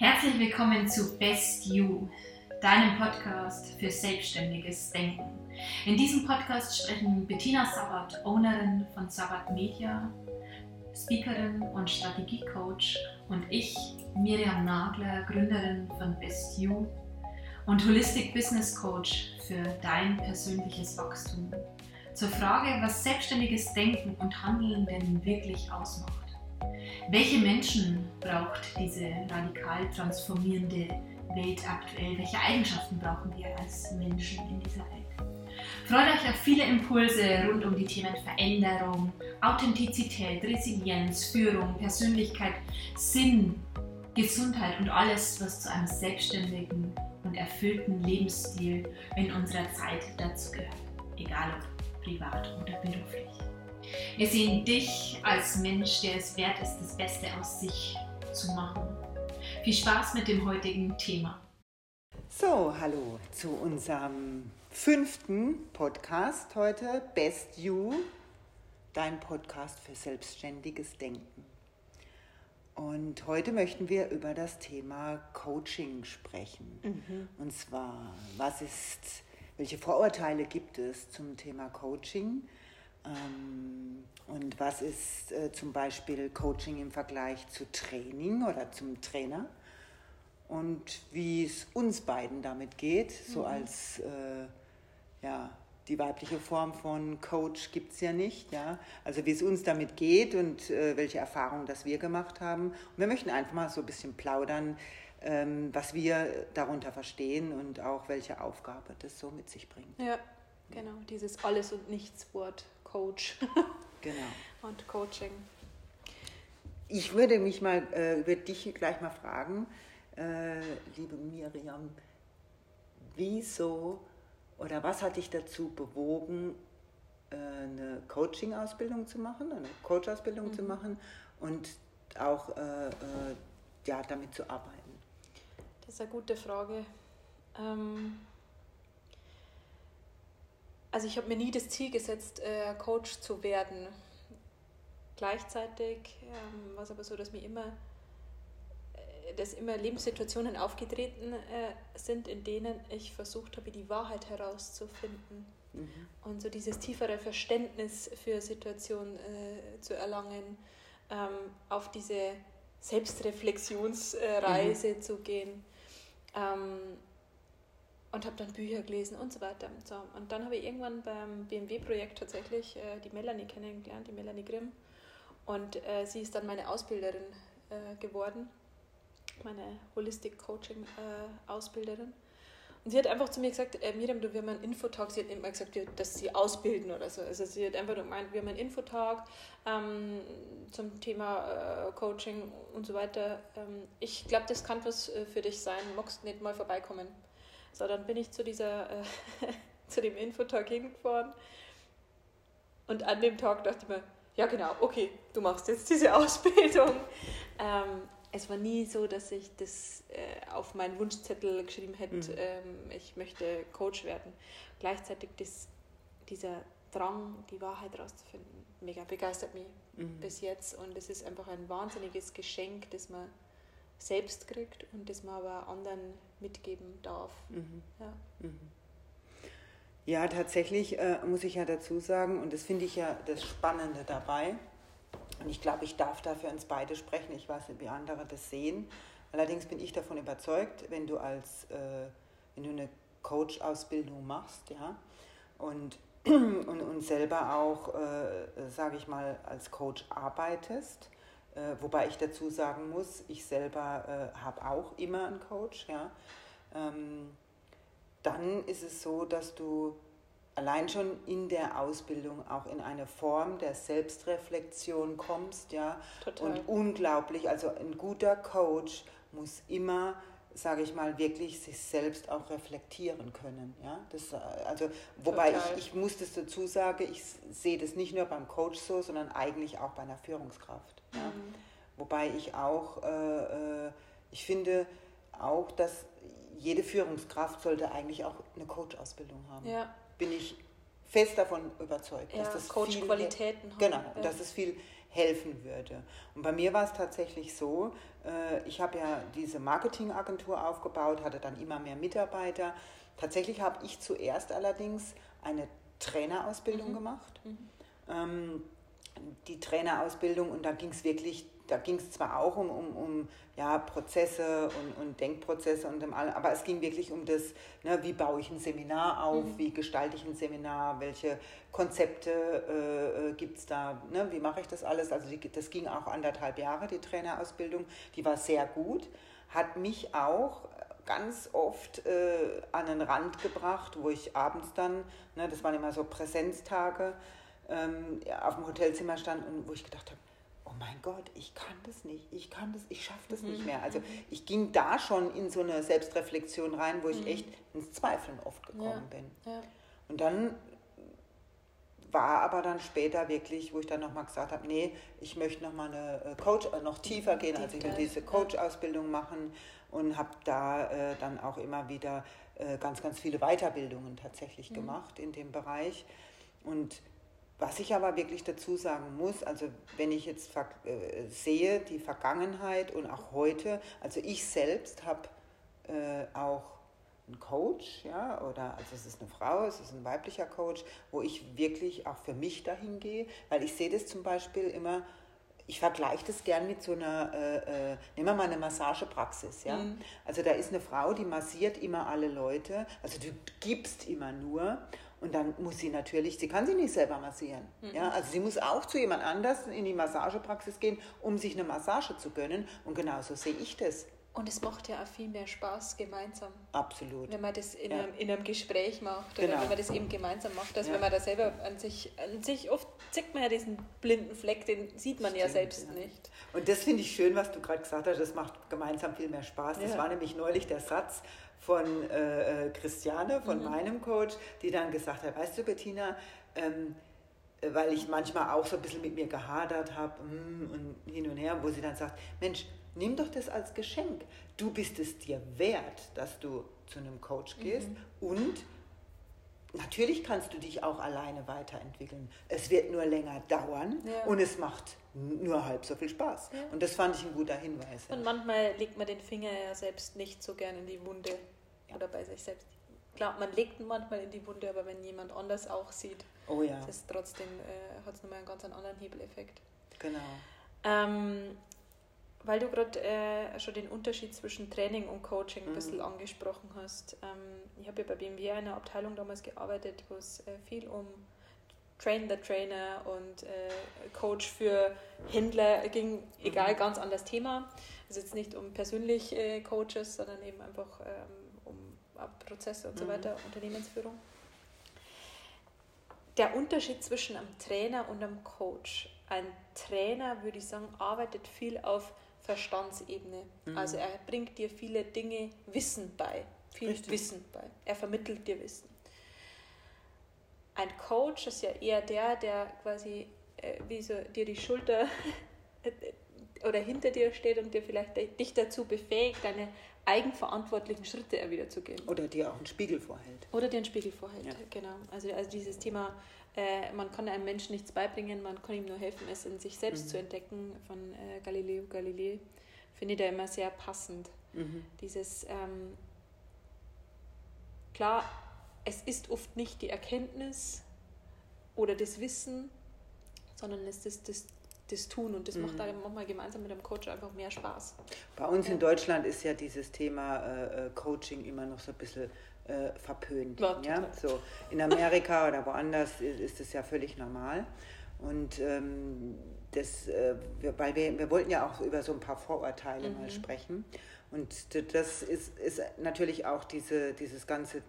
Herzlich willkommen zu Best You, deinem Podcast für selbstständiges Denken. In diesem Podcast sprechen Bettina Sabat, Ownerin von Sabat Media, Speakerin und Strategiecoach und ich, Miriam Nagler, Gründerin von Best You und Holistic Business Coach für dein persönliches Wachstum. Zur Frage, was selbstständiges Denken und Handeln denn wirklich ausmacht. Welche Menschen braucht diese radikal transformierende Welt aktuell? Welche Eigenschaften brauchen wir als Menschen in dieser Welt? Freut euch auf viele Impulse rund um die Themen Veränderung, Authentizität, Resilienz, Führung, Persönlichkeit, Sinn, Gesundheit und alles, was zu einem selbstständigen und erfüllten Lebensstil in unserer Zeit dazu gehört. Egal ob privat oder beruflich. Wir sehen dich als Mensch, der es wert ist, das Beste aus sich zu machen. Viel Spaß mit dem heutigen Thema. So, hallo zu unserem fünften Podcast heute, Best You, dein Podcast für selbstständiges Denken. Und heute möchten wir über das Thema Coaching sprechen. Mhm. Und zwar, was ist, welche Vorurteile gibt es zum Thema Coaching? Ähm, und was ist äh, zum Beispiel Coaching im Vergleich zu Training oder zum Trainer? Und wie es uns beiden damit geht, so mhm. als äh, ja, die weibliche Form von Coach gibt es ja nicht. Ja? Also wie es uns damit geht und äh, welche Erfahrungen das wir gemacht haben. Und wir möchten einfach mal so ein bisschen plaudern, ähm, was wir darunter verstehen und auch welche Aufgabe das so mit sich bringt. Ja, genau, dieses Alles- und Nichts-Wort Coach. genau. Und Coaching. Ich würde mich mal, äh, würde dich gleich mal fragen, äh, liebe Miriam, wieso oder was hat dich dazu bewogen, äh, eine Coaching-Ausbildung zu machen, eine Coach-Ausbildung mhm. zu machen und auch äh, äh, ja, damit zu arbeiten? Das ist eine gute Frage. Ähm also ich habe mir nie das Ziel gesetzt, äh, Coach zu werden. Gleichzeitig ähm, war es aber so, dass mir immer, äh, dass immer Lebenssituationen aufgetreten äh, sind, in denen ich versucht habe, die Wahrheit herauszufinden mhm. und so dieses tiefere Verständnis für Situationen äh, zu erlangen, ähm, auf diese Selbstreflexionsreise mhm. zu gehen. Ähm, und habe dann Bücher gelesen und so weiter. So, und dann habe ich irgendwann beim BMW-Projekt tatsächlich äh, die Melanie kennengelernt, die Melanie Grimm. Und äh, sie ist dann meine Ausbilderin äh, geworden, meine Holistic Coaching äh. Und sie hat einfach zu mir gesagt, äh, Miriam, du, wir haben einen Infotag. Sie hat immer gesagt, dass sie ausbilden oder so. Also sie hat einfach gemeint, wir haben einen Infotag ähm, zum Thema äh, Coaching und so weiter. Ähm, ich glaube, das kann was für dich sein. Magst nicht mal vorbeikommen? So, dann bin ich zu dieser, äh, zu dem Infotag hingefahren und an dem Tag dachte ich mir, ja genau, okay, du machst jetzt diese Ausbildung. Ähm, es war nie so, dass ich das äh, auf meinen Wunschzettel geschrieben hätte, mhm. ähm, ich möchte Coach werden. Gleichzeitig das, dieser Drang, die Wahrheit rauszufinden, mega begeistert mich mhm. bis jetzt und es ist einfach ein wahnsinniges Geschenk, das man selbst kriegt und das man aber anderen mitgeben darf. Mhm. Ja. Mhm. ja. tatsächlich äh, muss ich ja dazu sagen, und das finde ich ja das Spannende dabei, und ich glaube, ich darf da für uns beide sprechen, ich weiß nicht, wie andere das sehen. Allerdings bin ich davon überzeugt, wenn du als, äh, wenn du eine Coach-Ausbildung machst, ja, und, und, und selber auch, äh, sage ich mal, als Coach arbeitest, äh, wobei ich dazu sagen muss, ich selber äh, habe auch immer einen Coach. Ja. Ähm, dann ist es so, dass du allein schon in der Ausbildung auch in eine Form der Selbstreflexion kommst. Ja. Total. Und unglaublich, also ein guter Coach muss immer sage ich mal, wirklich sich selbst auch reflektieren können. Ja? Das, also, wobei ich, ich muss das dazu sagen, ich sehe das nicht nur beim Coach so, sondern eigentlich auch bei einer Führungskraft. Ja? Mhm. Wobei ich auch, äh, äh, ich finde auch, dass jede Führungskraft sollte eigentlich auch eine Coach-Ausbildung haben. Bin ich fest davon überzeugt, ja, dass das Coach-Qualitäten Genau, ja. dass es viel helfen würde. Und bei mir war es tatsächlich so, äh, ich habe ja diese Marketingagentur aufgebaut, hatte dann immer mehr Mitarbeiter. Tatsächlich habe ich zuerst allerdings eine Trainerausbildung mhm. gemacht. Mhm. Ähm, die Trainerausbildung und da ging es wirklich da ging es zwar auch um, um, um ja, Prozesse und, und Denkprozesse, und um, aber es ging wirklich um das, ne, wie baue ich ein Seminar auf, mhm. wie gestalte ich ein Seminar, welche Konzepte äh, äh gibt es da, ne, wie mache ich das alles. Also die, das ging auch anderthalb Jahre, die Trainerausbildung, die war sehr gut, hat mich auch ganz oft äh, an den Rand gebracht, wo ich abends dann, ne, das waren immer so Präsenztage, ähm, auf dem Hotelzimmer stand und wo ich gedacht habe, mein Gott, ich kann das nicht, ich kann das, ich schaffe das mhm. nicht mehr. Also ich ging da schon in so eine Selbstreflexion rein, wo ich mhm. echt ins Zweifeln oft gekommen ja. bin. Ja. Und dann war aber dann später wirklich, wo ich dann nochmal gesagt habe, nee, ich möchte nochmal eine äh, Coach, äh, noch tiefer gehen, also ich will diese Coach-Ausbildung machen und habe da äh, dann auch immer wieder äh, ganz, ganz viele Weiterbildungen tatsächlich mhm. gemacht in dem Bereich. Und was ich aber wirklich dazu sagen muss, also wenn ich jetzt äh, sehe, die Vergangenheit und auch heute, also ich selbst habe äh, auch einen Coach, ja, oder also es ist eine Frau, es ist ein weiblicher Coach, wo ich wirklich auch für mich dahin gehe, weil ich sehe das zum Beispiel immer, ich vergleiche das gern mit so einer, äh, äh, nehmen wir mal eine Massagepraxis, ja. Mhm. Also da ist eine Frau, die massiert immer alle Leute, also du gibst immer nur und dann muss sie natürlich, sie kann sich nicht selber massieren. Mhm. Ja? Also sie muss auch zu jemand anders in die Massagepraxis gehen, um sich eine Massage zu gönnen. Und genauso sehe ich das. Und es macht ja auch viel mehr Spaß gemeinsam. Absolut. Wenn man das in, ja. einem, in einem Gespräch macht oder genau. wenn man das eben gemeinsam macht, als ja. wenn man da selber an sich, an sich, oft sieht man ja diesen blinden Fleck, den sieht man Stimmt, ja selbst ja. nicht. Und das finde ich schön, was du gerade gesagt hast, das macht gemeinsam viel mehr Spaß. Das war nämlich neulich der Satz, von äh, äh, Christiane, von mhm. meinem Coach, die dann gesagt hat, weißt du Bettina, ähm, weil ich manchmal auch so ein bisschen mit mir gehadert habe mm, und hin und her, wo sie dann sagt, Mensch, nimm doch das als Geschenk. Du bist es dir wert, dass du zu einem Coach gehst mhm. und natürlich kannst du dich auch alleine weiterentwickeln. Es wird nur länger dauern ja. und es macht nur halb so viel Spaß. Ja. Und das fand ich ein guter Hinweis. Und manchmal legt man den Finger ja selbst nicht so gern in die Wunde ja. oder bei sich selbst. Klar, man legt manchmal in die Wunde, aber wenn jemand anders auch sieht, oh ja. trotzdem äh, hat es nochmal einen ganz anderen Hebeleffekt. Genau. Ähm, weil du gerade äh, schon den Unterschied zwischen Training und Coaching ein bisschen mhm. angesprochen hast. Ähm, ich habe ja bei BMW in einer Abteilung damals gearbeitet, wo es äh, viel um Train the Trainer und äh, Coach für Händler ging, egal, mhm. ganz anderes Thema. Also jetzt nicht um persönlich äh, Coaches, sondern eben einfach ähm, um Prozesse und mhm. so weiter, Unternehmensführung. Der Unterschied zwischen einem Trainer und einem Coach. Ein Trainer, würde ich sagen, arbeitet viel auf Verstandsebene. Mhm. Also er bringt dir viele Dinge, Wissen bei, viel Richtig. Wissen bei. Er vermittelt dir Wissen. Ein Coach ist ja eher der, der quasi äh, wie so dir die Schulter oder hinter dir steht und dir vielleicht dich dazu befähigt, deine eigenverantwortlichen Schritte wieder zu gehen. Oder dir auch einen Spiegel vorhält. Oder dir einen Spiegel vorhält, ja. genau. Also, also dieses Thema, äh, man kann einem Menschen nichts beibringen, man kann ihm nur helfen, es in sich selbst mhm. zu entdecken, von äh, Galileo Galilei, finde ich da immer sehr passend. Mhm. Dieses, ähm, klar, es ist oft nicht die Erkenntnis oder das Wissen, sondern es ist das, das Tun und das mhm. macht dann manchmal gemeinsam mit dem Coach einfach mehr Spaß. Bei uns ja. in Deutschland ist ja dieses Thema äh, äh Coaching immer noch so ein bisschen äh, verpönt. Ja, ja? So, in Amerika oder woanders ist es ja völlig normal. Und ähm, das, äh, weil wir, wir wollten ja auch über so ein paar Vorurteile mhm. mal sprechen. Und das ist, ist natürlich auch diese, dieses ganze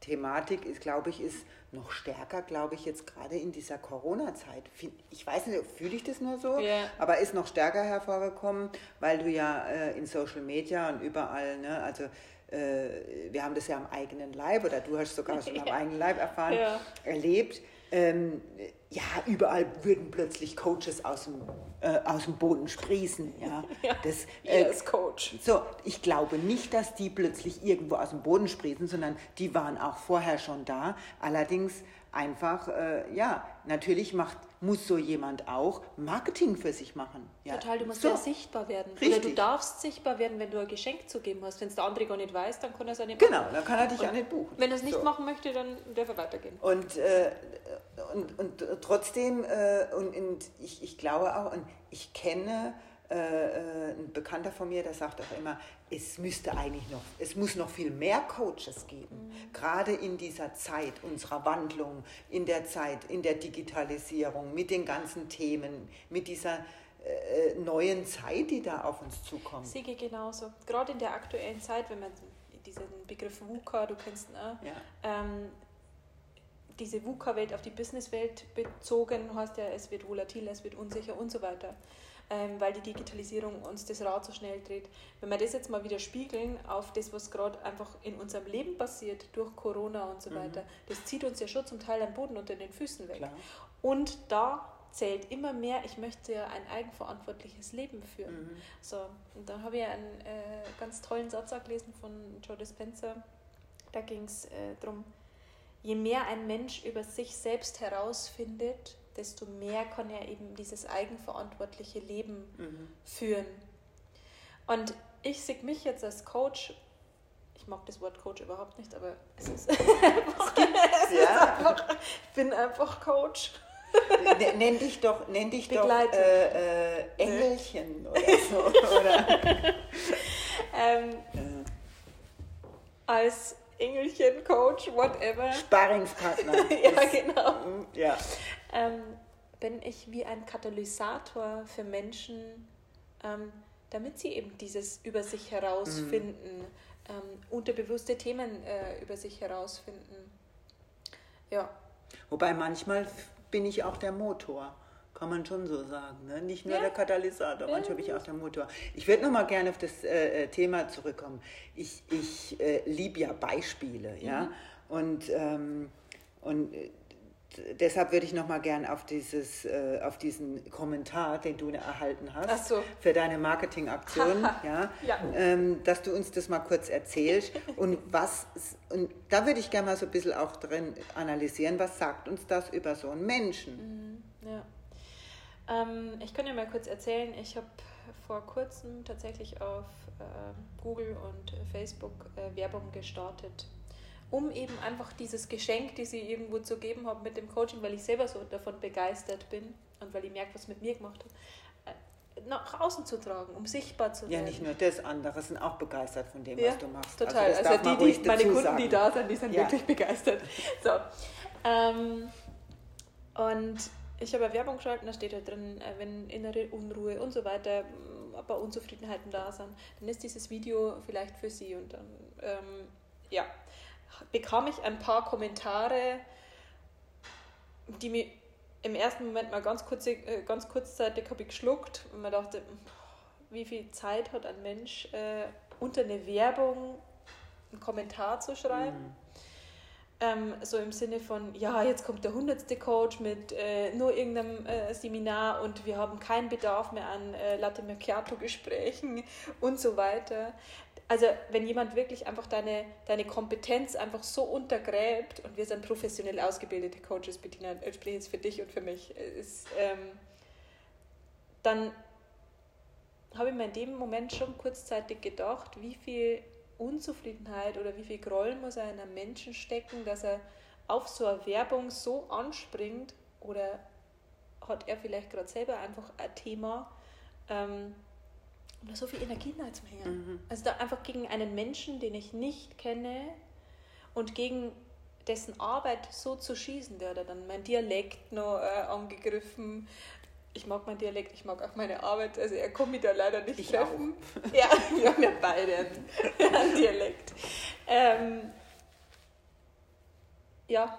Thematik ist, glaube ich, ist noch stärker, glaube ich, jetzt gerade in dieser Corona-Zeit. Ich weiß nicht, fühle ich das nur so, yeah. aber ist noch stärker hervorgekommen, weil du ja äh, in Social Media und überall, ne, also äh, wir haben das ja am eigenen Leib oder du hast sogar schon am eigenen Leib erfahren, ja. erlebt. Ähm, ja, überall würden plötzlich Coaches aus dem, äh, aus dem Boden sprießen. Ja, ja das, äh, yes, Coach. So, ich glaube nicht, dass die plötzlich irgendwo aus dem Boden sprießen, sondern die waren auch vorher schon da. Allerdings einfach, äh, ja, natürlich macht, muss so jemand auch Marketing für sich machen. Ja. Total, du musst so. ja sichtbar werden. Richtig. Oder du darfst sichtbar werden, wenn du ein Geschenk zu geben hast. Wenn es der andere gar nicht weiß, dann kann er es auch nicht Genau, machen. dann kann er dich auch nicht buchen. Wenn er es nicht So. machen möchte, dann darf er weitergehen. Und, äh, und, und trotzdem, äh, und, und ich, ich glaube auch, und ich kenne äh, äh, ein Bekannter von mir, der sagt auch immer, es müsste eigentlich noch, es muss noch viel mehr Coaches geben, gerade in dieser Zeit unserer Wandlung, in der Zeit, in der Digitalisierung, mit den ganzen Themen, mit dieser äh, neuen Zeit, die da auf uns zukommt. Siege genauso. Gerade in der aktuellen Zeit, wenn man diesen Begriff VUCA, du kennst ihn auch, Ja. ähm, diese VUCA-Welt auf die Businesswelt bezogen, heißt ja, es wird volatil, es wird unsicher und so weiter, ähm, weil die Digitalisierung uns das Rad so schnell dreht. Wenn wir das jetzt mal wieder spiegeln auf das, was gerade einfach in unserem Leben passiert, durch Corona und so weiter, das zieht uns ja schon zum Teil am Boden unter den Füßen weg. Klar. Und da zählt immer mehr, ich möchte ja ein eigenverantwortliches Leben führen. Mhm. So, und dann habe ich einen äh, ganz tollen Satz gelesen von Joe Dispenza. Da ging es äh, darum, je mehr ein Mensch über sich selbst herausfindet, desto mehr kann er eben dieses eigenverantwortliche Leben Mhm. führen. Und ich sehe mich jetzt als Coach, ich mag das Wort Coach überhaupt nicht, aber es ist einfach, es ist Ja. einfach ich bin einfach Coach. N- Nenn dich doch, nenn dich doch äh, äh, Engelchen oder so. Oder, Ähm, äh, als Engelchen, Coach, whatever. Sparringspartner. Ja, genau. mm, Ja. ähm, bin ich wie ein Katalysator für Menschen, ähm, damit sie eben dieses über sich herausfinden, ähm, unterbewusste Themen äh, über sich herausfinden. Ja, Wobei manchmal bin ich auch der Motor. Kann man schon so sagen. Ne? Nicht nur Ja. der Katalysator, Ja, manchmal bin ich auch der Motor. Ich würde noch mal gerne auf das äh, äh, Thema zurückkommen. Ich, ich äh, liebe ja Beispiele. Ja? Mhm. Und, ähm, und äh, deshalb würde ich noch mal gerne auf, dieses, äh, auf diesen Kommentar, den du erhalten hast, so. für deine Marketingaktion, ja, Ja. ähm, dass du uns das mal kurz erzählst. Und was, und da würde ich gerne mal so ein bisschen auch drin analysieren, was sagt uns das über so einen Menschen? ja. Ähm, ich kann dir mal kurz erzählen, ich habe vor kurzem tatsächlich auf äh, Google und Facebook äh, Werbung gestartet, um eben einfach dieses Geschenk, das ich irgendwo zu geben habe mit dem Coaching, weil ich selber so davon begeistert bin und weil ich merke, was mit mir gemacht hat, äh, nach außen zu tragen, um sichtbar zu Ja, werden. nicht nur das, andere sind auch begeistert von dem, Ja, was du machst. Total. das Also, man die, die, meine Kunden, sagen. die da sind, die sind Ja. wirklich begeistert. So. Ähm, und ich habe Werbung geschalten, da steht halt drin, äh, wenn innere Unruhe und so weiter, ein paar Unzufriedenheiten da sind, dann ist dieses Video vielleicht für Sie. Und dann, ähm, ja, bekam ich ein paar Kommentare, die mir im ersten Moment mal ganz, kurze, äh, ganz kurzzeitig habe ich geschluckt und man dachte, wie viel Zeit hat ein Mensch, äh, unter eine Werbung einen Kommentar zu schreiben? Mhm. Ähm, so im Sinne von, ja, jetzt kommt der hundertste Coach mit äh, nur irgendeinem äh, Seminar und wir haben keinen Bedarf mehr an äh, Latte Macchiato-Gesprächen und so weiter. Also wenn jemand wirklich einfach deine, deine Kompetenz einfach so untergräbt und wir sind professionell ausgebildete Coaches, Bettina, ich spreche jetzt für dich und für mich, äh, ist, ähm, dann habe ich mir in dem Moment schon kurzzeitig gedacht, wie viel Unzufriedenheit oder wie viel Groll muss er in einem Menschen stecken, dass er auf so eine Werbung so anspringt oder hat er vielleicht gerade selber einfach ein Thema, ähm, um da so viel Energie reinzuhängen. Mhm. Also da einfach gegen einen Menschen, den ich nicht kenne und gegen dessen Arbeit so zu schießen, der hat dann mein Dialekt noch äh, angegriffen. Ich mag meinen Dialekt, ich mag auch meine Arbeit, also er kommt mich da leider nicht Ich treffen. Ja, wir haben ja beide einen, Dialekt. Ähm, ja,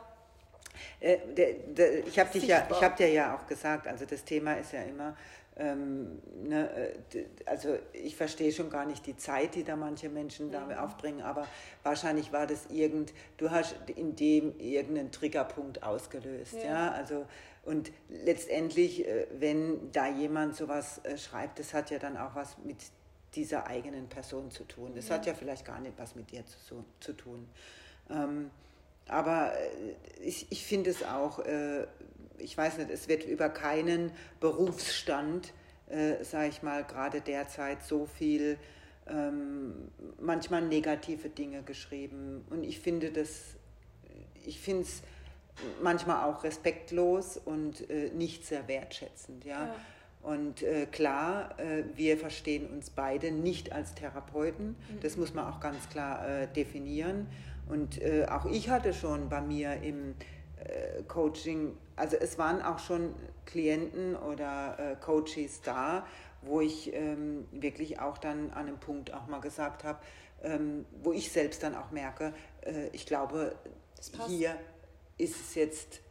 Äh, der, der, ich habe ja, ich hab dir ja auch gesagt, also das Thema ist ja immer, ähm, ne, äh, also ich verstehe schon gar nicht die Zeit, die da manche Menschen da Mhm. aufbringen, aber wahrscheinlich war das irgend, du hast in dem irgendeinen Triggerpunkt ausgelöst, ja, Ja. also und letztendlich, äh, wenn da jemand sowas äh, schreibt, das hat ja dann auch was mit dieser eigenen Person zu tun. Das hat ja vielleicht gar nicht was mit dir zu, zu tun. Ähm, aber ich, ich finde es auch, äh, ich weiß nicht, es wird über keinen Berufsstand, äh, sage ich mal, gerade derzeit so viel ähm, manchmal negative Dinge geschrieben. Und ich finde das, ich finde es manchmal auch respektlos und äh, nicht sehr wertschätzend. Ja? ja. Und äh, klar, äh, wir verstehen uns beide nicht als Therapeuten. Mhm. Das muss man auch ganz klar äh, definieren. Und äh, auch ich hatte schon bei mir im äh, Coaching, also es waren auch schon Klienten oder äh, Coaches da, wo ich ähm, wirklich auch dann an einem Punkt auch mal gesagt habe, ähm, wo ich selbst dann auch merke, ich glaube, hier ist es jetzt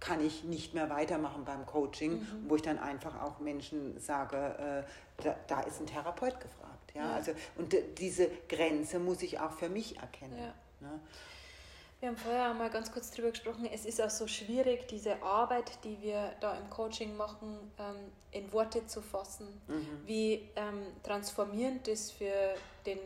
kann ich nicht mehr weitermachen beim Coaching, mhm. wo ich dann einfach auch Menschen sage, äh, da, da, ist ein Therapeut gefragt. Ja? ja. Also, und diese Grenze muss ich auch für mich erkennen. Ja. Ne? Wir haben vorher mal ganz kurz darüber gesprochen, es ist auch so schwierig, diese Arbeit, die wir da im Coaching machen, ähm, in Worte zu fassen. Mhm. Wie ähm, transformierend das für den,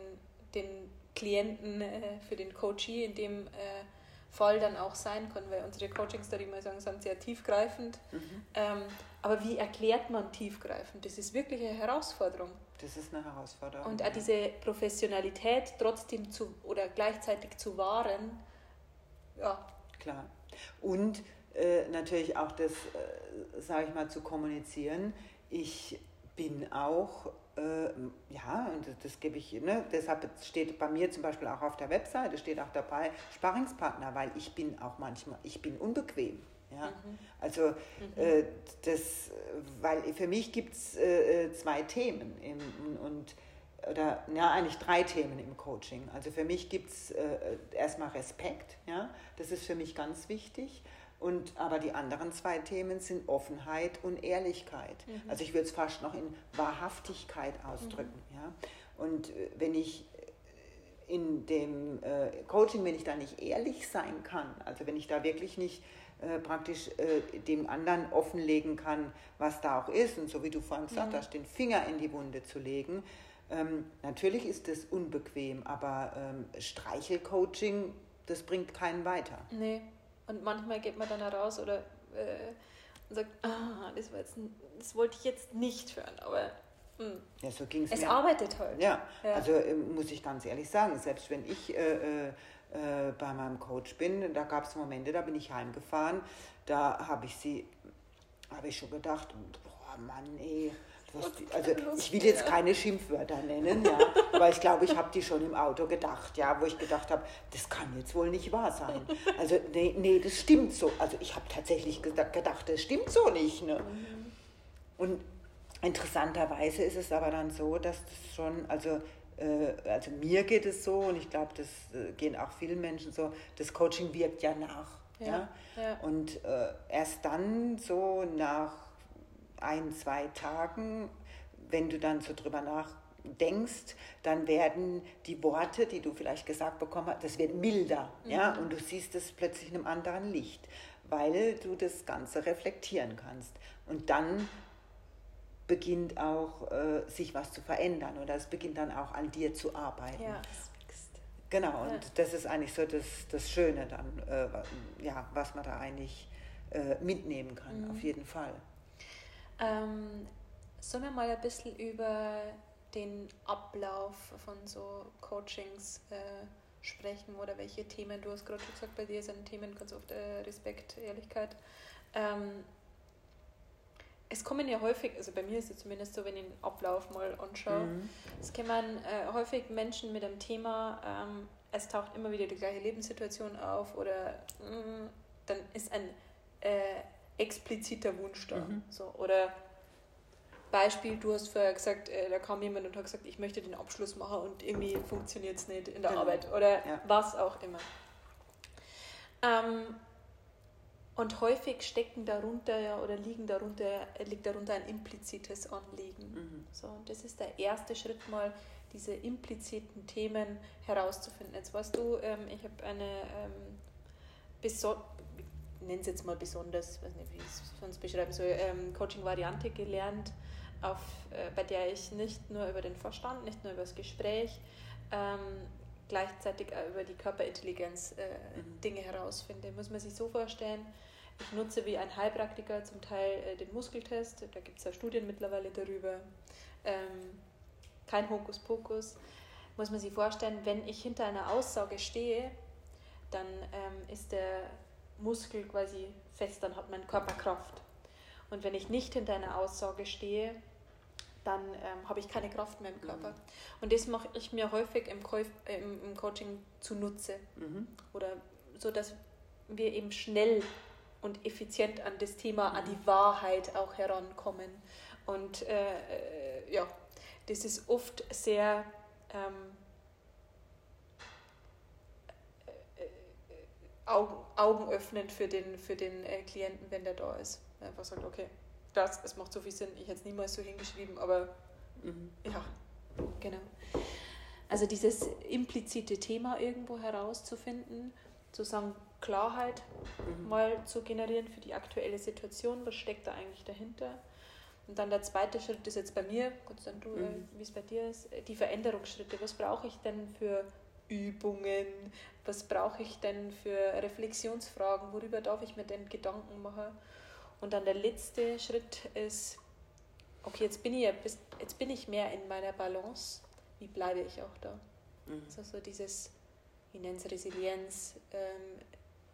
den Klienten, äh, für den Coachee in dem äh, Fall dann auch sein kann, weil unsere Coachings, da mal sagen, sind sehr tiefgreifend. Mhm. Ähm, aber wie erklärt man tiefgreifend? Das ist wirklich eine Herausforderung. Das ist eine Herausforderung. Und auch diese Professionalität trotzdem zu oder gleichzeitig zu wahren, ja. Klar. Und äh, natürlich auch das, äh, sage ich mal, zu kommunizieren. Ich bin auch äh, ja, und das, das gebe ich, ne, deshalb steht bei mir zum Beispiel auch auf der Webseite, steht auch dabei Sparringspartner, weil ich bin auch manchmal, ich bin unbequem. Ja? Mhm. Also mhm. Äh, das, weil für mich gibt es äh, äh, zwei Themen im, und oder ja, eigentlich drei Themen im Coaching. Also für mich gibt es äh, erstmal Respekt, ja, das ist für mich ganz wichtig. Und, aber die anderen zwei Themen sind Offenheit und Ehrlichkeit. Mhm. Also ich würde es fast noch in Wahrhaftigkeit ausdrücken. Mhm. Ja? Und äh, wenn ich äh, in dem äh, Coaching, wenn ich da nicht ehrlich sein kann, also wenn ich da wirklich nicht äh, praktisch äh, dem anderen offenlegen kann, was da auch ist, und so wie du vorhin gesagt mhm. hast, den Finger in die Wunde zu legen, ähm, natürlich ist das unbequem, aber ähm, Streichelcoaching, das bringt keinen weiter. Nee. Und manchmal geht man dann heraus oder äh, und sagt, ah, das, jetzt, das wollte ich jetzt nicht hören, aber. Hm. ja, so ging's es mir. arbeitet halt. Ja, ja. also äh, muss ich ganz ehrlich sagen, selbst wenn ich äh, äh, äh bei meinem Coach bin, da gab es Momente, da bin ich heimgefahren, da habe ich sie, habe ich schon gedacht, boah Mann, ey, also ich will jetzt keine Schimpfwörter nennen, ja, aber ich glaube, ich habe die schon im Auto gedacht, ja, wo ich gedacht habe, das kann jetzt wohl nicht wahr sein. Also nee, nee das stimmt so. Also ich habe tatsächlich gedacht, das stimmt so nicht. Ne? Und interessanterweise ist es aber dann so, dass das schon, also, äh, also mir geht es so und ich glaube, das äh, gehen auch vielen Menschen so, das Coaching wirkt ja nach. Ja, ja? ja. Und äh, erst dann so nach ein, zwei Tagen, wenn du dann so drüber nachdenkst, dann werden die Worte, die du vielleicht gesagt bekommen hast, das wird milder. Mhm. Ja? Und du siehst es plötzlich in einem anderen Licht, weil du das Ganze reflektieren kannst. Und dann beginnt auch äh, sich was zu verändern oder es beginnt dann auch an dir zu arbeiten. Ja, Genau, und ja. das ist eigentlich so das, das Schöne dann, äh, ja, was man da eigentlich äh, mitnehmen kann, mhm. auf jeden Fall. Ähm, sollen wir mal ein bisschen über den Ablauf von so Coachings äh, sprechen oder welche Themen, du hast gerade schon gesagt, bei dir sind Themen ganz oft äh, Respekt, Ehrlichkeit. Ähm, es kommen ja häufig, also bei mir ist es zumindest so, wenn ich den Ablauf mal anschaue, mhm. es kommen äh, häufig Menschen mit einem Thema, ähm, es taucht immer wieder die gleiche Lebenssituation auf oder mh, mm, dann ist ein äh, expliziter Wunsch da. Mhm. So, oder Beispiel, du hast vorher gesagt, äh, da kam jemand und hat gesagt, ich möchte den Abschluss machen und irgendwie funktioniert es nicht in der genau. Arbeit oder ja. was auch immer. Ähm, und häufig stecken darunter ja oder liegen darunter, liegt darunter ein implizites Anliegen. Mhm. So, und das ist der erste Schritt mal, diese impliziten Themen herauszufinden. Jetzt weißt du, ähm, ich habe eine ähm, nenne es jetzt mal besonders, weiß nicht, wie ich es sonst beschreiben soll, ähm, Coaching-Variante gelernt, auf, äh, bei der ich nicht nur über den Verstand, nicht nur über das Gespräch ähm, gleichzeitig auch über die Körperintelligenz äh, Mhm. Dinge herausfinde. Muss man sich so vorstellen, ich nutze wie ein Heilpraktiker zum Teil äh, den Muskeltest, da gibt es ja Studien mittlerweile darüber. Ähm, kein Hokuspokus. Muss man sich vorstellen, wenn ich hinter einer Aussage stehe, dann ähm, ist der Muskel quasi fest, dann hat mein Körper Kraft. Und wenn ich nicht hinter einer Aussage stehe, dann ähm, habe ich keine Kraft mehr im Körper. Und das mache ich mir häufig im, Käuf, äh, im, im Coaching zunutze. Mhm. Oder so, dass wir eben schnell und effizient an das Thema, an die Wahrheit auch herankommen. Und äh, äh, ja, das ist oft sehr ähm, äh, äh, Augen, augenöffnend für den, für den äh, Klienten, wenn der da ist. Einfach sagt, okay, das, es macht so viel Sinn, ich hätte es niemals so hingeschrieben, aber Mhm. ja, genau. Also dieses implizite Thema irgendwo herauszufinden, zu sagen, Klarheit Mhm. mal zu generieren für die aktuelle Situation, was steckt da eigentlich dahinter. Und dann der zweite Schritt ist jetzt bei mir, kurz dann du, äh, Mhm. wie es bei dir ist, äh, die Veränderungsschritte. Was brauche ich denn für Übungen? Was brauche ich denn für Reflexionsfragen? Worüber darf ich mir denn Gedanken machen? Und dann der letzte Schritt ist, okay, jetzt bin ich, ja jetzt bin ich mehr in meiner Balance. Wie bleibe ich auch da? Mhm. Also so dieses, ich nenne es Resilienz, ähm,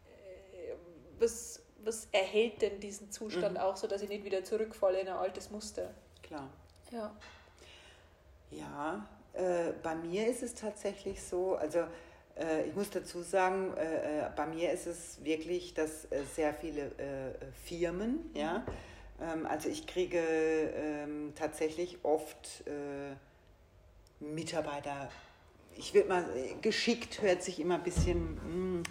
äh, was, was erhält denn diesen Zustand Mhm. auch, so dass ich nicht wieder zurückfalle in ein altes Muster? Klar. Ja. Ja, äh, bei mir ist es tatsächlich so, also äh, ich muss dazu sagen, äh, bei mir ist es wirklich, dass sehr viele Firmen, ja, ähm, also ich kriege ähm, tatsächlich oft Mitarbeiter, ich würde mal, geschickt hört sich immer ein bisschen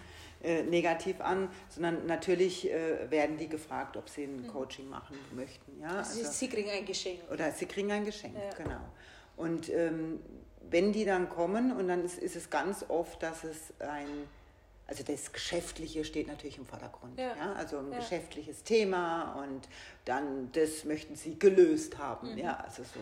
äh, negativ an, sondern natürlich äh, werden die gefragt, ob sie ein Coaching machen möchten. Ja? Also, sie kriegen ein Geschenk. Oder sie kriegen ein Geschenk, Ja. genau. Und ähm, wenn die dann kommen, und dann ist, ist es ganz oft, dass es ein, also das Geschäftliche steht natürlich im Vordergrund. Ja. Ja. Also ein Ja. geschäftliches Thema und dann das möchten sie gelöst haben. Mhm. Ja, also so.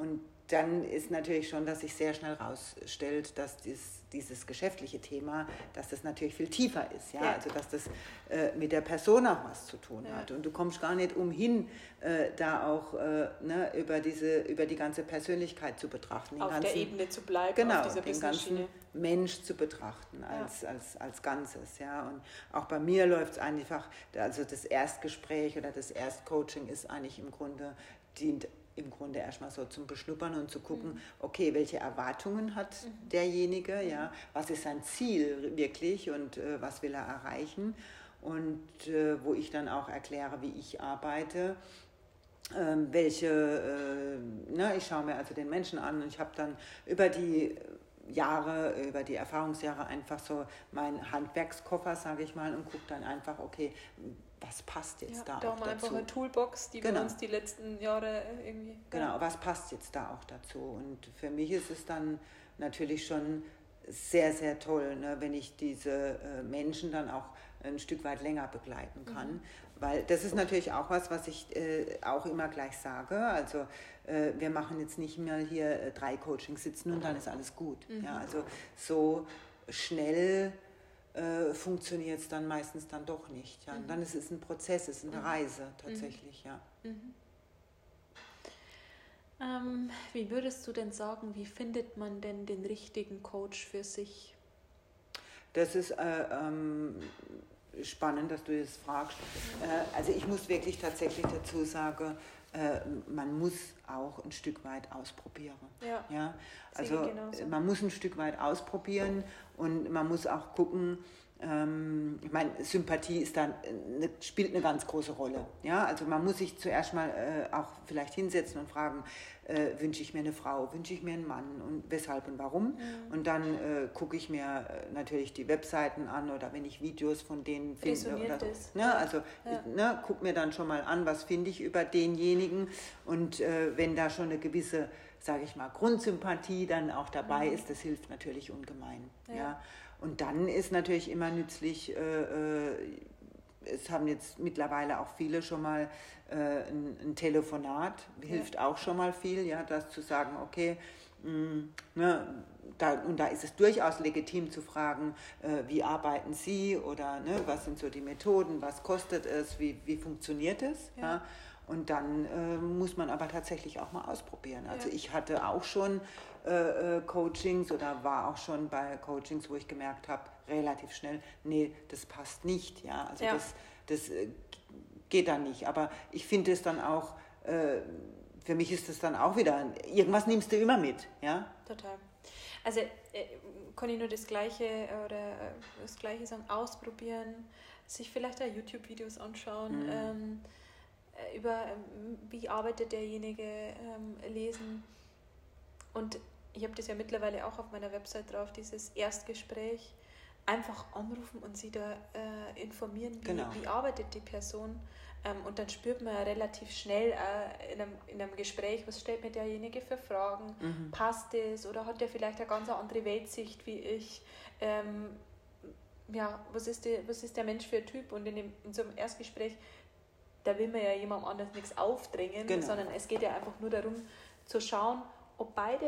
Und dann ist natürlich schon, dass sich sehr schnell rausstellt, dass dies, dieses geschäftliche Thema, dass das natürlich viel tiefer ist. Ja? Ja. Also dass das äh, mit der Person auch was zu tun Ja. hat. Und du kommst gar nicht umhin, äh, da auch äh, ne, über, diese, über die ganze Persönlichkeit zu betrachten. den Auf der ganzen- Ebene zu bleiben, genau, auf den ganzen. Mensch zu betrachten Ja. als, als, als Ganzes. Ja? Und auch bei mir läuft es einfach, also das Erstgespräch oder das Erstcoaching ist eigentlich im Grunde, dient im Grunde erstmal so zum Beschnuppern und zu gucken, Mhm. okay, welche Erwartungen hat derjenige, ja, was ist sein Ziel wirklich und äh, was will er erreichen? Und äh, wo ich dann auch erkläre, wie ich arbeite ähm, welche, äh, ne, ich schaue mir also den Menschen an und ich habe dann über die Jahre, über die Erfahrungsjahre einfach so meinen Handwerkskoffer, sage ich mal, und gucke dann einfach, okay, was passt jetzt Ja, da, da auch haben wir einfach dazu? eine Toolbox, die Genau. wir uns die letzten Jahre irgendwie. Genau, was passt jetzt da auch dazu? Und für mich ist es dann natürlich schon sehr, sehr toll, ne, wenn ich diese äh, Menschen dann auch ein Stück weit länger begleiten kann. Weil das ist natürlich auch was, was ich äh, auch immer gleich sage. Also äh, wir machen jetzt nicht mehr hier äh, drei Coachings sitzen und dann ist alles gut. Ja, also so schnell äh, funktioniert es dann meistens dann doch nicht. Ja. Und dann ist es ein Prozess, es ist eine Reise tatsächlich, ja. Ähm, wie würdest du denn sagen, wie findet man denn den richtigen Coach für sich? Das ist äh, ähm, spannend, dass du das fragst. Äh, also ich muss wirklich tatsächlich dazu sagen, äh, man muss auch ein Stück weit ausprobieren. Ja. Ja, also man muss ein Stück weit ausprobieren und man muss auch gucken, ähm, ich meine, Sympathie ist dann, eine, spielt eine ganz große Rolle. Ja, also man muss sich zuerst mal äh, auch vielleicht hinsetzen und fragen, äh, wünsche ich mir eine Frau, wünsche ich mir einen Mann und weshalb und warum. Mhm. Und dann äh, gucke ich mir äh, natürlich die Webseiten an oder wenn ich Videos von denen finde. Resoniert Oder, das? ne, also Ja. ne, guck mir dann schon mal an, was finde ich über denjenigen. Und äh, wenn da schon eine gewisse, sage ich mal, Grundsympathie dann auch dabei ist, das hilft natürlich ungemein. Ja. Ja. Und dann ist natürlich immer nützlich, äh, äh, es haben jetzt mittlerweile auch viele schon mal äh, ein, ein Telefonat, hilft auch schon mal viel, ja, das zu sagen, okay, Mm, ne, da, und da ist es durchaus legitim zu fragen, äh, wie arbeiten Sie oder ne, was sind so die Methoden, was kostet es, wie, wie funktioniert es. Ja. ja? Und dann äh, muss man aber tatsächlich auch mal ausprobieren. Also ja. ich hatte auch schon äh, äh, Coachings oder war auch schon bei Coachings, wo ich gemerkt habe, relativ schnell, nee, das passt nicht. Ja? Also ja. das, das äh, geht dann nicht. Aber ich finde es dann auch, äh, für mich ist es dann auch wieder, irgendwas nimmst du immer mit. Ja? Total. Also äh, kann ich nur das Gleiche oder äh, das Gleiche sagen, ausprobieren, sich vielleicht auch YouTube-Videos anschauen, mhm. ähm, äh, über ähm, wie arbeitet derjenige ähm, lesen. Und ich habe das ja mittlerweile auch auf meiner Website drauf, dieses Erstgespräch. Einfach anrufen und sie da äh, informieren, wie, genau. wie arbeitet die Person. Ähm, und dann spürt man relativ schnell äh, in, einem, in einem Gespräch, was stellt mir derjenige für Fragen, mhm. passt es oder hat der vielleicht eine ganz andere Weltsicht wie ich. Ähm, ja, was ist, die, was ist der Mensch für ein Typ? Und in, dem, in so einem Erstgespräch, da will man ja jemandem anders nichts aufdrängen, genau. sondern es geht ja einfach nur darum zu schauen, ob beide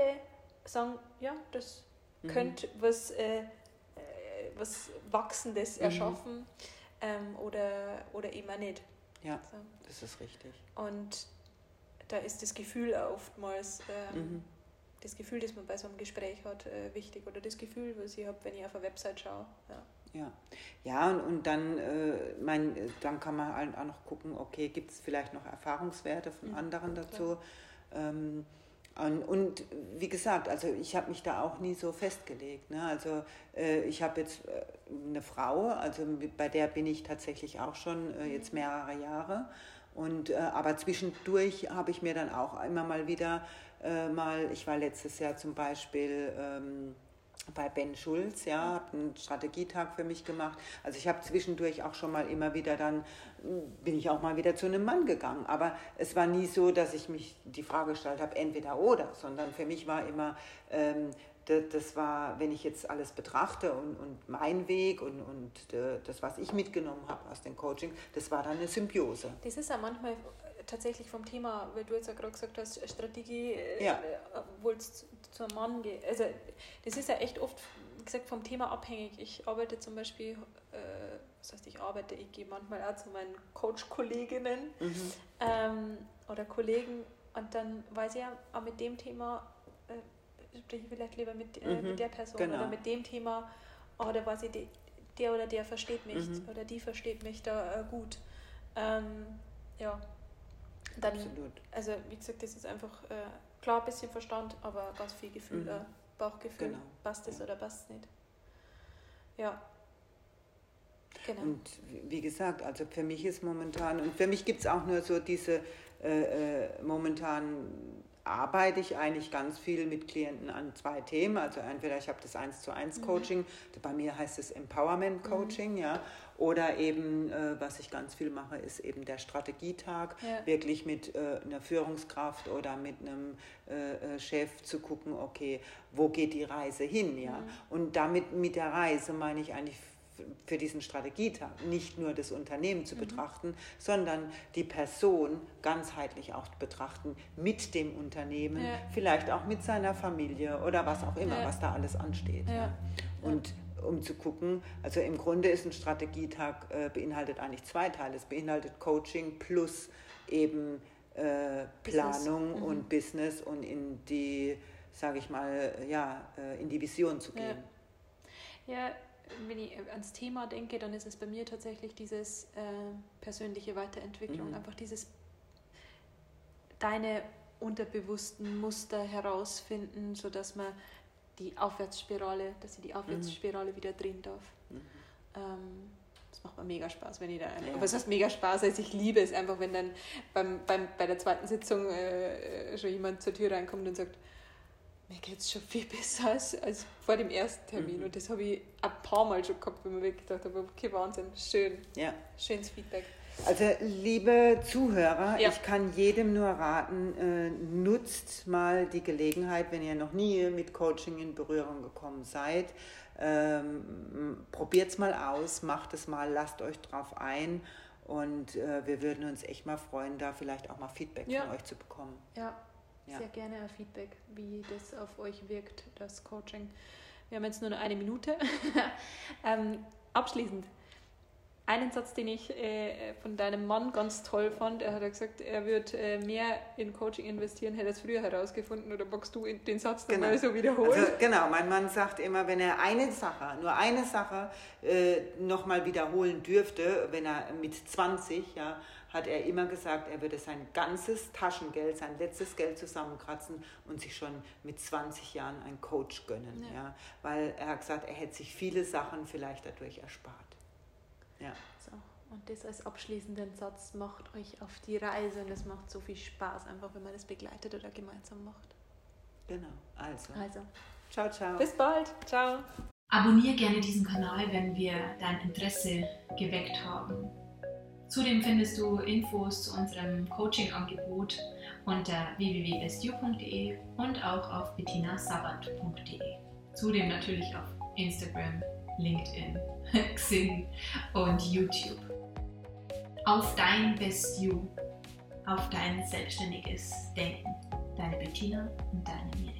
sagen, ja, das mhm. könnte was, äh, äh was Wachsendes mhm. erschaffen ähm, oder, oder eben auch nicht. Ja, so. das ist richtig. Und da ist das Gefühl oftmals, ähm, mhm. das Gefühl, das man bei so einem Gespräch hat, äh, wichtig. Oder das Gefühl, was ich habe, wenn ich auf eine Website schaue. Ja. Ja, ja und, und dann, äh, mein, dann kann man halt auch noch gucken, okay, gibt es vielleicht noch Erfahrungswerte von mhm, anderen dazu. Ähm, und, und, wie gesagt, also ich habe mich da auch nie so festgelegt. Ne? Also äh, ich habe jetzt äh, eine Frau, also bei der bin ich tatsächlich auch schon äh, jetzt mehrere Jahre. Und, äh, aber zwischendurch habe ich mir dann auch immer mal wieder äh, mal, ich war letztes Jahr zum Beispiel ähm, bei Ben Schulz, ja, habe einen Strategietag für mich gemacht. Also ich habe zwischendurch auch schon mal immer wieder dann, bin ich auch mal wieder zu einem Mann gegangen. Aber es war nie so, dass ich mich die Frage gestellt habe, entweder oder, sondern für mich war immer, ähm, das, war, wenn ich jetzt alles betrachte und, und mein Weg und, und äh, das, was ich mitgenommen habe aus dem Coaching, das war dann eine Symbiose. Das ist ja manchmal tatsächlich vom Thema, weil du jetzt ja gerade gesagt hast, Strategie, äh, ja. obwohl es zum Mann geht. Also das ist ja echt oft, wie gesagt, vom Thema abhängig. Ich arbeite zum Beispiel, äh, was heißt ich arbeite, ich gehe manchmal auch zu meinen Coach-Kolleginnen mhm. ähm, oder Kollegen und dann weiß ich ja auch mit dem Thema, äh, spreche ich vielleicht lieber mit, äh, mhm. mit der Person genau. oder mit dem Thema, da weiß ich, die, der oder der versteht mich mhm. oder die versteht mich da äh, gut. Ähm, ja, dann, Absolut. Also wie gesagt, das ist einfach äh, klar ein bisschen Verstand, aber ganz viel Gefühl, mhm. äh, Bauchgefühl. Genau. Passt es ja. oder passt es nicht. Ja. Genau. Und wie gesagt, also für mich ist momentan, und für mich gibt es auch nur so diese äh, äh, momentan arbeite ich eigentlich ganz viel mit Klienten an zwei Themen. Also entweder ich habe das 1 zu 1 mhm. Coaching, mhm. bei mir heißt es Empowerment Coaching, mhm. ja. Oder eben, äh, was ich ganz viel mache, ist eben der Strategietag, ja. wirklich mit äh, einer Führungskraft oder mit einem äh, äh Chef zu gucken, okay, wo geht die Reise hin, ja. Mhm. Und damit mit der Reise meine ich eigentlich für diesen Strategietag nicht nur das Unternehmen zu mhm. betrachten, sondern die Person ganzheitlich auch betrachten mit dem Unternehmen, ja. vielleicht auch mit seiner Familie oder was auch immer, ja. was da alles ansteht. Ja. Und um zu gucken, also im Grunde ist ein Strategietag äh, beinhaltet eigentlich zwei Teile. Es beinhaltet Coaching plus eben äh, Planung mhm. und Business und in die, sage ich mal, ja, äh, in die Vision zu gehen. ja wenn ich ans Thema denke, dann ist es bei mir tatsächlich dieses äh, persönliche Weiterentwicklung, mhm. einfach dieses deine unterbewussten Muster herausfinden, sodass man die Aufwärtsspirale, dass ich die Aufwärtsspirale mhm. wieder drehen darf. Mhm. Ähm, das macht mir mega Spaß, wenn ich da. Ja. Was heißt mega Spaß? Also ich liebe es einfach, wenn dann beim, beim, bei der zweiten Sitzung äh, schon jemand zur Tür reinkommt und sagt, mir geht es schon viel besser als, als vor dem ersten Termin. Mhm. Und das habe ich ein paar Mal schon gehabt, wenn man wirklich gedacht habe, okay, Wahnsinn, schön. Ja. Schönes Feedback. Also liebe Zuhörer, ja. ich kann jedem nur raten, äh, nutzt mal die Gelegenheit, wenn ihr noch nie mit Coaching in Berührung gekommen seid. Ähm, Probiert es mal aus, macht es mal, lasst euch drauf ein und äh, wir würden uns echt mal freuen, da vielleicht auch mal Feedback ja. von euch zu bekommen. Ja, Ja. Sehr gerne Feedback, wie das auf euch wirkt, das Coaching. Wir haben jetzt nur noch eine Minute. ähm, abschließend, einen Satz, den ich äh, von deinem Mann ganz toll fand. Er hat gesagt, er wird äh, mehr in Coaching investieren, hätte es früher herausgefunden. Oder magst du den Satz Genau. nochmal so wiederholen? Also, genau, mein Mann sagt immer, wenn er eine Sache, nur eine Sache äh, nochmal wiederholen dürfte, wenn er mit 20, ja, hat er immer gesagt, er würde sein ganzes Taschengeld, sein letztes Geld zusammenkratzen und sich schon mit 20 Jahren einen Coach gönnen. Ja. Ja. weil er hat gesagt, er hätte sich viele Sachen vielleicht dadurch erspart. Ja. So, und das als abschließenden Satz macht euch auf die Reise und es macht so viel Spaß, einfach wenn man das begleitet oder gemeinsam macht. Genau, also. Also, Ciao, ciao. bis bald. Ciao. Abonniere gerne diesen Kanal, wenn wir dein Interesse geweckt haben. Zudem findest du Infos zu unserem Coaching-Angebot unter www.bestu.de und auch auf bettinasabat.de. Zudem natürlich auf Instagram, LinkedIn, Xing und YouTube. Auf dein Best You, auf dein selbstständiges Denken. Deine Bettina und deine Mir.